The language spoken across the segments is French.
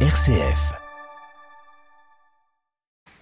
RCF.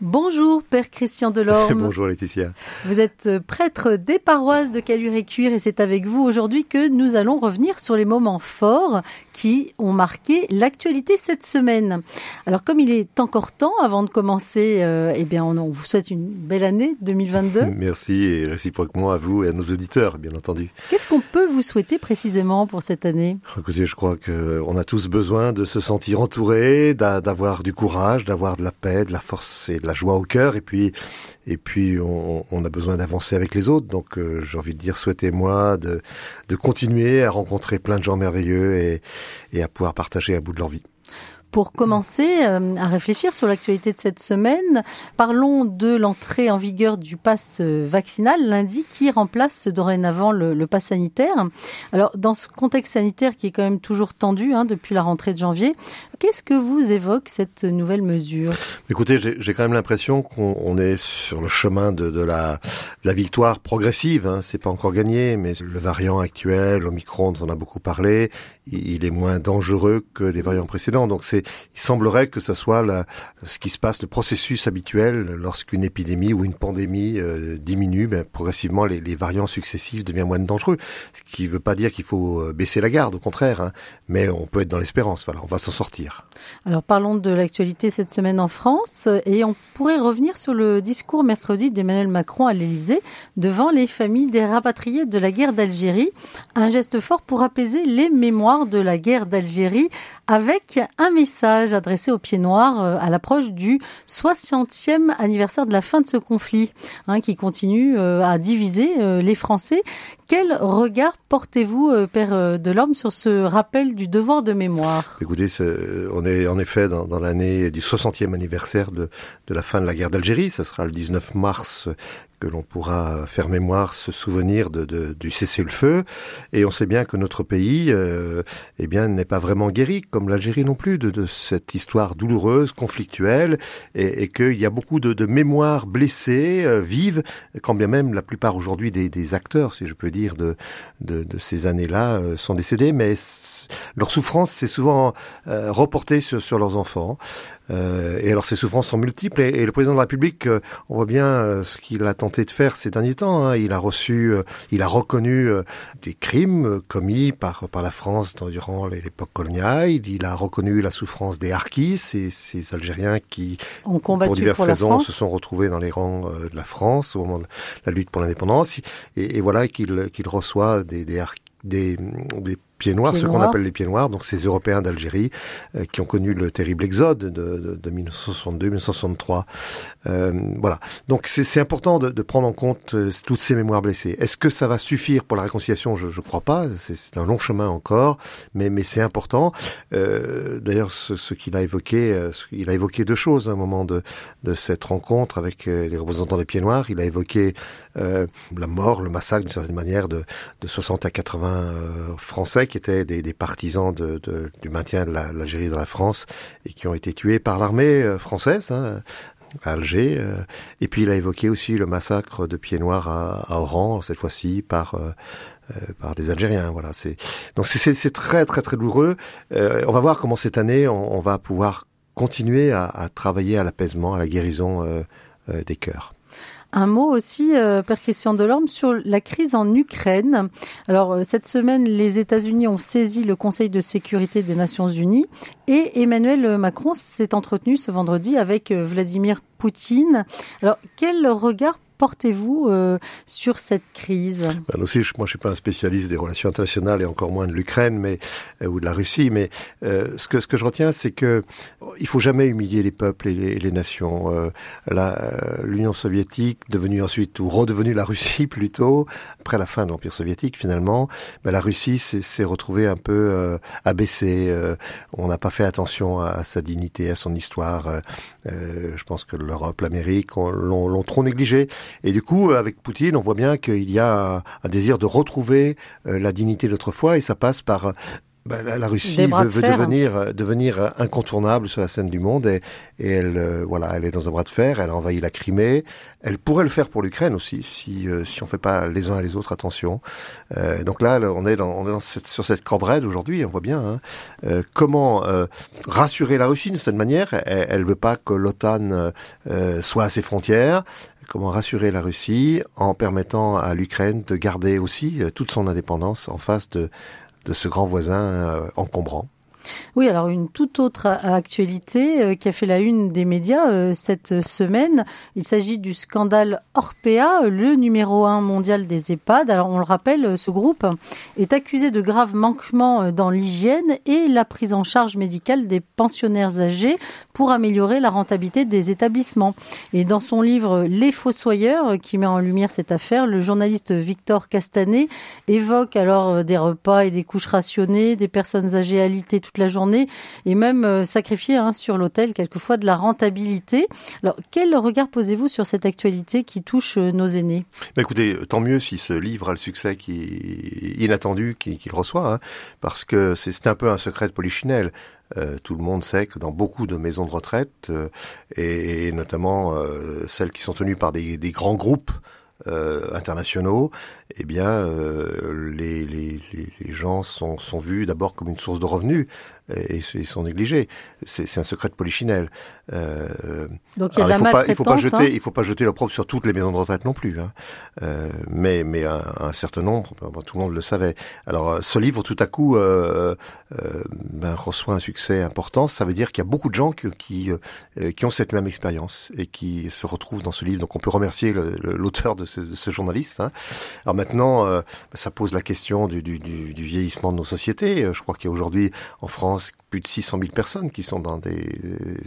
Bonjour Père Christian Delorme. Bonjour Laetitia. Vous êtes euh, prêtre des paroisses de Calure et Cuire et c'est avec vous aujourd'hui que nous allons revenir sur les moments forts qui ont marqué l'actualité cette semaine. Alors comme il est encore temps avant de commencer, euh, eh bien on, on, vous souhaite une belle année 2022. Merci et réciproquement à vous et à nos auditeurs bien entendu. Qu'est-ce qu'on peut vous souhaiter précisément pour cette année? Écoutez, je crois qu'on a tous besoin de se sentir entouré, d'avoir du courage, d'avoir de la paix, de la force et de la joie au cœur et puis et puis on, a besoin d'avancer avec les autres donc euh, j'ai envie de dire souhaitez-moi de, de continuer à rencontrer plein de gens merveilleux et, et à pouvoir partager un bout de leur vie pour commencer euh, à réfléchir sur l'actualité de cette semaine, parlons de l'entrée en vigueur du pass euh, vaccinal lundi qui remplace dorénavant le, le pass sanitaire. Alors, dans ce contexte sanitaire qui est quand même toujours tendu hein, depuis la rentrée de janvier, qu'est-ce que vous évoque cette nouvelle mesure? Écoutez, j'ai quand même l'impression qu'on est sur le chemin de, la, victoire progressive. Hein. C'est pas encore gagné, mais le variant actuel, Omicron, on a beaucoup parlé, il est moins dangereux que les variants précédents. Donc il semblerait que ce soit ce qui se passe, le processus habituel lorsqu'une épidémie ou une pandémie euh, diminue, ben, progressivement les, les, variants successifs deviennent moins dangereux. Ce qui ne veut pas dire qu'il faut euh, baisser la garde, au contraire, hein, mais on peut être dans l'espérance. Voilà, on va s'en sortir. Alors parlons de l'actualité cette semaine en France et on pourrait revenir sur le discours mercredi d'Emmanuel Macron à l'Élysée devant les familles des rapatriés de la guerre d'Algérie. Un geste fort pour apaiser les mémoires de la guerre d'Algérie avec un message adressé aux pieds noirs euh, à l'approche du 60e anniversaire de la fin de ce conflit hein, qui continue euh, à diviser euh, les Français. Quel regard portez-vous, Père Delorme, sur ce rappel du devoir de mémoire? Écoutez, on est en effet dans, l'année du 60e anniversaire de, de la fin de la guerre d'Algérie. Ce sera le 19 mars que l'on pourra faire mémoire, se souvenir de, de du cessez-le-feu. Et on sait bien que notre pays, euh, eh bien, n'est pas vraiment guéri, comme l'Algérie non plus, de, de, cette histoire douloureuse, conflictuelle, et, et qu'il y a beaucoup de, de mémoires blessées, euh, vives, quand bien même la plupart aujourd'hui des, des, acteurs, si je peux dire, de, de, de ces années-là euh, sont décédés, mais leur souffrance s'est souvent euh, reportée sur, sur leurs enfants. Euh, et alors ces souffrances sont multiples et, et le président de la République, euh, on voit bien euh, ce qu'il a tenté de faire ces derniers temps. Hein. Il a reçu, il a reconnu des crimes commis par par la France durant l'époque coloniale. Il a reconnu la souffrance des Harkis, ces, ces Algériens qui, pour diverses pour raisons, se sont retrouvés dans les rangs de la France au moment de la lutte pour l'indépendance. Et, et, voilà qu'il qu'il reçoit des, des, des, des pieds noirs, ce qu'on appelle les pieds noirs, donc ces Européens d'Algérie euh, qui ont connu le terrible exode de, de, de 1962-1963. Euh, voilà. Donc c'est important de, de, prendre en compte euh, toutes ces mémoires blessées. Est-ce que ça va suffire pour la réconciliation? Je ne crois pas. C'est un long chemin encore, mais, mais c'est important. Euh, D'ailleurs, ce, ce qu'il a évoqué, il a évoqué deux choses à un moment de, de cette rencontre avec les représentants des pieds noirs. Il a évoqué la mort, le massacre d'une certaine manière de, de 60 à 80 Français qui étaient des, partisans du maintien de l'Algérie dans la France et qui ont été tués par l'armée euh, française hein, à Alger. Euh. Et puis il a évoqué aussi le massacre de Pieds Noirs à, Oran, cette fois-ci par euh, par des Algériens. Voilà, donc c'est très très très douloureux. On va voir comment cette année on, va pouvoir continuer à, travailler à l'apaisement, à la guérison des cœurs. Un mot aussi, euh, Père Christian Delorme, sur la crise en Ukraine. Alors, euh, cette semaine, les États-Unis ont saisi le Conseil de sécurité des Nations Unies et Emmanuel Macron s'est entretenu ce vendredi avec euh, Vladimir Poutine. Alors, quel regard portez-vous euh, sur cette crise? Ben aussi, je, Moi, je suis pas un spécialiste des relations internationales et encore moins de l'Ukraine, mais euh, ou de la Russie. Mais euh, ce que ce que je retiens, c'est que il faut jamais humilier les peuples et les, les nations. Euh, L'Union soviétique, devenue ensuite ou redevenue la Russie plutôt après la fin de l'Empire soviétique, finalement, ben, la Russie s'est retrouvée un peu euh, abaissée. Euh, on n'a pas fait attention à, à, sa dignité, à son histoire. Euh, je pense que l'Europe, l'Amérique l'ont trop négligé. Et du coup, avec Poutine, on voit bien qu'il y a un, un, désir de retrouver euh, la dignité d'autrefois, et ça passe par bah, la, Russie veut, devenir, euh, devenir incontournable sur la scène du monde et, et elle, euh, voilà, elle est dans un bras de fer. Elle a envahi la Crimée. Elle pourrait le faire pour l'Ukraine aussi, si euh, si on fait pas les uns et les autres attention. donc là, on est, dans, on est dans cette, sur cette corde raide aujourd'hui. On voit bien hein. comment rassurer la Russie de cette manière? Elle, elle veut pas que l'OTAN soit à ses frontières comment rassurer la Russie en permettant à l'Ukraine de garder aussi toute son indépendance en face de, de ce grand voisin euh, encombrant. Oui, alors une toute autre actualité euh, qui a fait la une des médias euh, cette semaine. Il s'agit du scandale Orpea, le numéro un mondial des EHPAD. Alors on le rappelle, ce groupe est accusé de graves manquements dans l'hygiène et la prise en charge médicale des pensionnaires âgés pour améliorer la rentabilité des établissements. Et dans son livre Les Fossoyeurs, qui met en lumière cette affaire, le journaliste Victor Castanet évoque alors des repas et des couches rationnées, des personnes âgées alitées la journée et même euh, sacrifier hein, sur l'hôtel quelquefois de la rentabilité. Alors, quel regard posez-vous sur cette actualité qui touche euh, nos aînés? Bah, Écoutez, tant mieux si ce livre a le succès inattendu qu'il reçoit, hein, parce que c'est un peu un secret de polichinelle. Euh, tout le monde sait que dans beaucoup de maisons de retraite, et, notamment celles qui sont tenues par des grands groupes internationaux, eh bien, euh, les, les, les, gens sont, sont vus d'abord comme une source de revenus et, ils sont négligés. C'est un secret de polichinelle. Euh, Donc il y a la il faut pas, il faut pas jeter, hein. il faut pas jeter l'opprobre sur toutes les maisons de retraite non plus. Hein. Euh, mais mais un, un, certain nombre, tout le monde le savait. Alors ce livre, tout à coup, euh, euh, ben, reçoit un succès important. Ça veut dire qu'il y a beaucoup de gens qui qui, euh, qui ont cette même expérience et qui se retrouvent dans ce livre. Donc on peut remercier l'auteur de, ce, de ce journaliste. Hein. Alors maintenant, euh, ça pose la question du, du, du, du, vieillissement de nos sociétés. Je crois qu'il y a aujourd'hui en France plus de 600 000 personnes qui sont dans des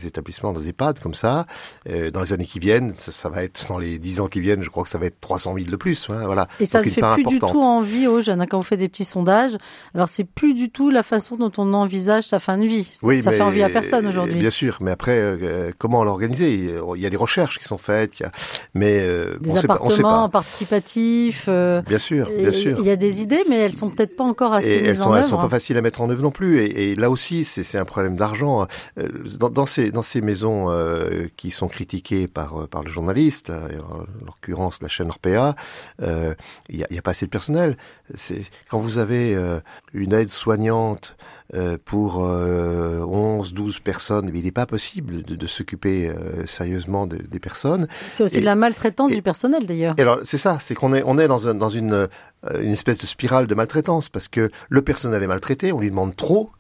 établissements, dans des EHPAD comme ça. Euh, dans les années qui viennent, ça, va être dans les 10 ans qui viennent, je crois que ça va être 300 000 de plus. Hein, voilà. Et ça ne fait plus du tout envie aux jeunes hein, quand on fait des petits sondages. Alors c'est plus du tout la façon dont on envisage sa fin de vie. Oui, ça fait envie à personne aujourd'hui. Bien sûr, mais après, euh, comment l'organiser? Il y a des recherches qui sont faites, il y a... mais euh, des on appartements sait pas, participatifs. Bien sûr, bien sûr. Il y a des idées, mais elles sont peut-être pas encore assez et mises elles sont, en elles sont pas faciles à mettre en œuvre non plus. Et, et là aussi, c'est un problème d'argent. Euh, dans, dans, ces, dans ces maisons euh, qui sont critiquées par, euh, par le journaliste, en l'occurrence la chaîne Orpea, il n'y a, a, pas assez de personnel. Quand vous avez une aide soignante pour 11, 12 personnes, il n'est pas possible de, de s'occuper sérieusement de, des personnes. C'est aussi de la maltraitance du personnel d'ailleurs. Alors c'est ça, c'est qu'on est, on est dans, un, dans une, une espèce de spirale de maltraitance parce que le personnel est maltraité, on lui demande trop,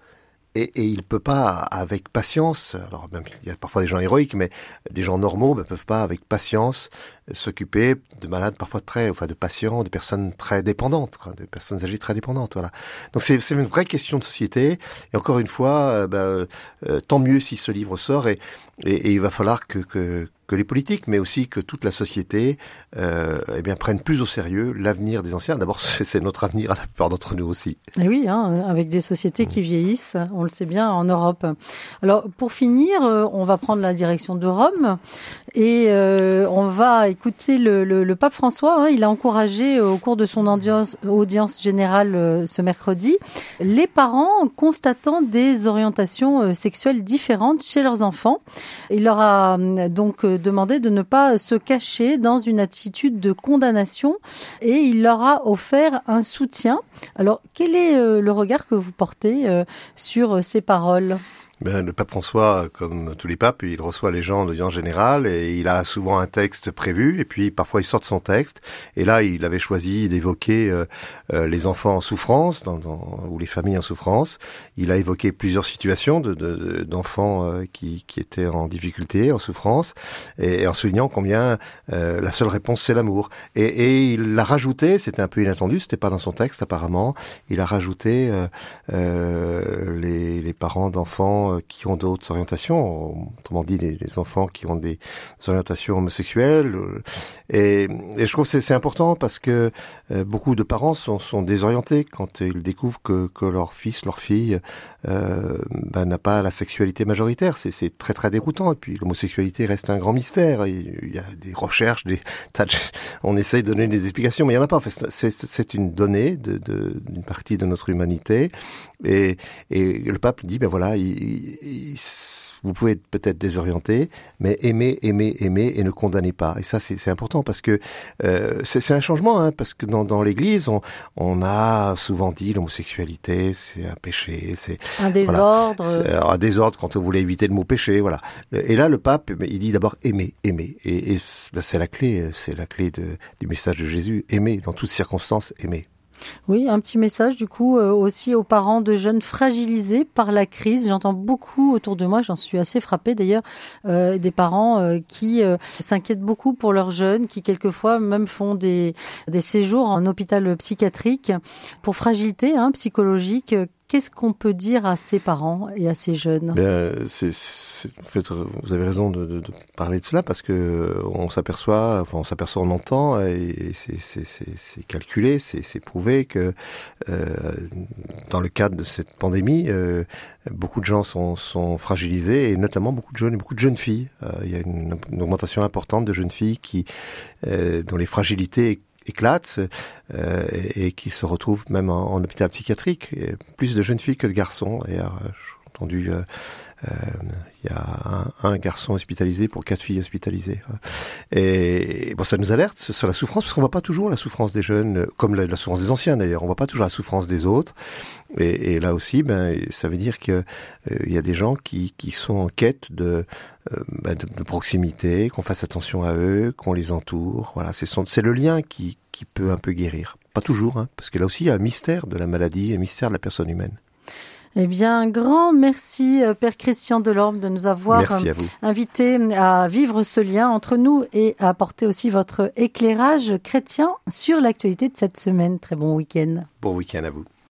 et, et il peut pas avec patience. Alors même il y a parfois des gens héroïques, mais des gens normaux ne peuvent pas avec patience s'occuper de malades parfois très, enfin de patients, de personnes très dépendantes, quoi, de personnes âgées très dépendantes. Voilà. Donc c'est une vraie question de société. Et encore une fois, euh, ben, euh, tant mieux si ce livre sort et, et, et il va falloir que, que, que les politiques, mais aussi que toute la société, euh, eh bien, prennent plus au sérieux l'avenir des anciens. D'abord, c'est notre avenir à la plupart d'entre nous aussi. Et oui, hein, avec des sociétés qui vieillissent, on le sait bien en Europe. Alors, pour finir, euh, on va prendre la direction de Rome et euh, on va écouter le, pape François. Hein, il a encouragé au cours de son audience, générale euh, ce mercredi les parents constatant des orientations sexuelles différentes chez leurs enfants. Il leur a donc demandé de ne pas se cacher dans une attitude de condamnation et il leur a offert un soutien. Alors, quel est euh, le regard que vous portez euh, sur ces paroles? Ben, le pape François, comme tous les papes, il reçoit les gens en audience générale et il a souvent un texte prévu et puis parfois il sort de son texte. Et là, il avait choisi d'évoquer euh, euh, les enfants en souffrance dans, dans, ou les familles en souffrance. Il a évoqué plusieurs situations d'enfants de, de, euh, qui, qui, étaient en difficulté, en souffrance, et, en soulignant combien la seule réponse c'est l'amour. Et, et, il l'a rajouté, c'était un peu inattendu, c'était pas dans son texte apparemment. Il a rajouté les, les parents d'enfants euh, qui ont d'autres orientations, autrement dit les, enfants qui ont des orientations homosexuelles. Et, et je trouve que c'est important parce que euh, beaucoup de parents sont, désorientés quand ils découvrent que, que leur fils, leur fille euh, ben, n'a pas la sexualité majoritaire. C'est très très déroutant. Et puis l'homosexualité reste un grand mystère. Il y a des recherches, des on essaye de donner des explications, mais il n'y en a pas. C'est une donnée d'une de, partie de notre humanité. Et, le pape dit, ben voilà, il vous pouvez être peut-être désorienté, mais aimez, aimez, aimez et ne condamnez pas. Et ça, c'est important parce que euh, c'est un changement, hein, parce que dans, dans l'Église, on, on a souvent dit l'homosexualité, c'est un péché, c'est un désordre. un désordre quand on voulait éviter le mot péché, voilà. Et là, le pape, il dit d'abord aimer, aimer, et, et ben, c'est la clé, c'est la clé de, du message de Jésus, aimer dans toutes circonstances, aimer. Oui, un petit message du coup euh, aussi aux parents de jeunes fragilisés par la crise. J'entends beaucoup autour de moi, j'en suis assez frappée d'ailleurs, euh, des parents euh, qui s'inquiètent beaucoup pour leurs jeunes, qui quelquefois même font des, séjours en hôpital psychiatrique pour fragilité hein, psychologique Qu'est-ce qu'on peut dire à ces parents et à ces jeunes? C'est, Vous avez raison de, de, de, parler de cela parce que on s'aperçoit, enfin on s'aperçoit, on entend et c'est, calculé, c'est, prouvé que euh, dans le cadre de cette pandémie, euh, beaucoup de gens sont, sont, fragilisés et notamment beaucoup de jeunes et beaucoup de jeunes filles. Euh, il y a une, une, augmentation importante de jeunes filles qui, euh, dont les fragilités éclate euh, et, qui se retrouvent même en, hôpital psychiatrique. Plus de jeunes filles que de garçons. Et entendu euh, euh, il y a un, garçon hospitalisé pour quatre filles hospitalisées. Et bon, ça nous alerte sur la souffrance parce qu'on voit pas toujours la souffrance des jeunes, comme la, souffrance des anciens d'ailleurs. On voit pas toujours la souffrance des autres. Et, là aussi, ben, ça veut dire que euh, y a des gens qui, sont en quête de, ben, de, proximité, qu'on fasse attention à eux, qu'on les entoure. Voilà, c'est le lien qui, qui peut un peu guérir. Pas toujours, hein, parce que là aussi, il y a un mystère de la maladie, un mystère de la personne humaine. Eh bien, un grand merci, euh, Père Christian Delorme, de nous avoir à invité à vivre ce lien entre nous et à apporter aussi votre éclairage chrétien sur l'actualité de cette semaine. Très bon week-end. Bon week-end à vous.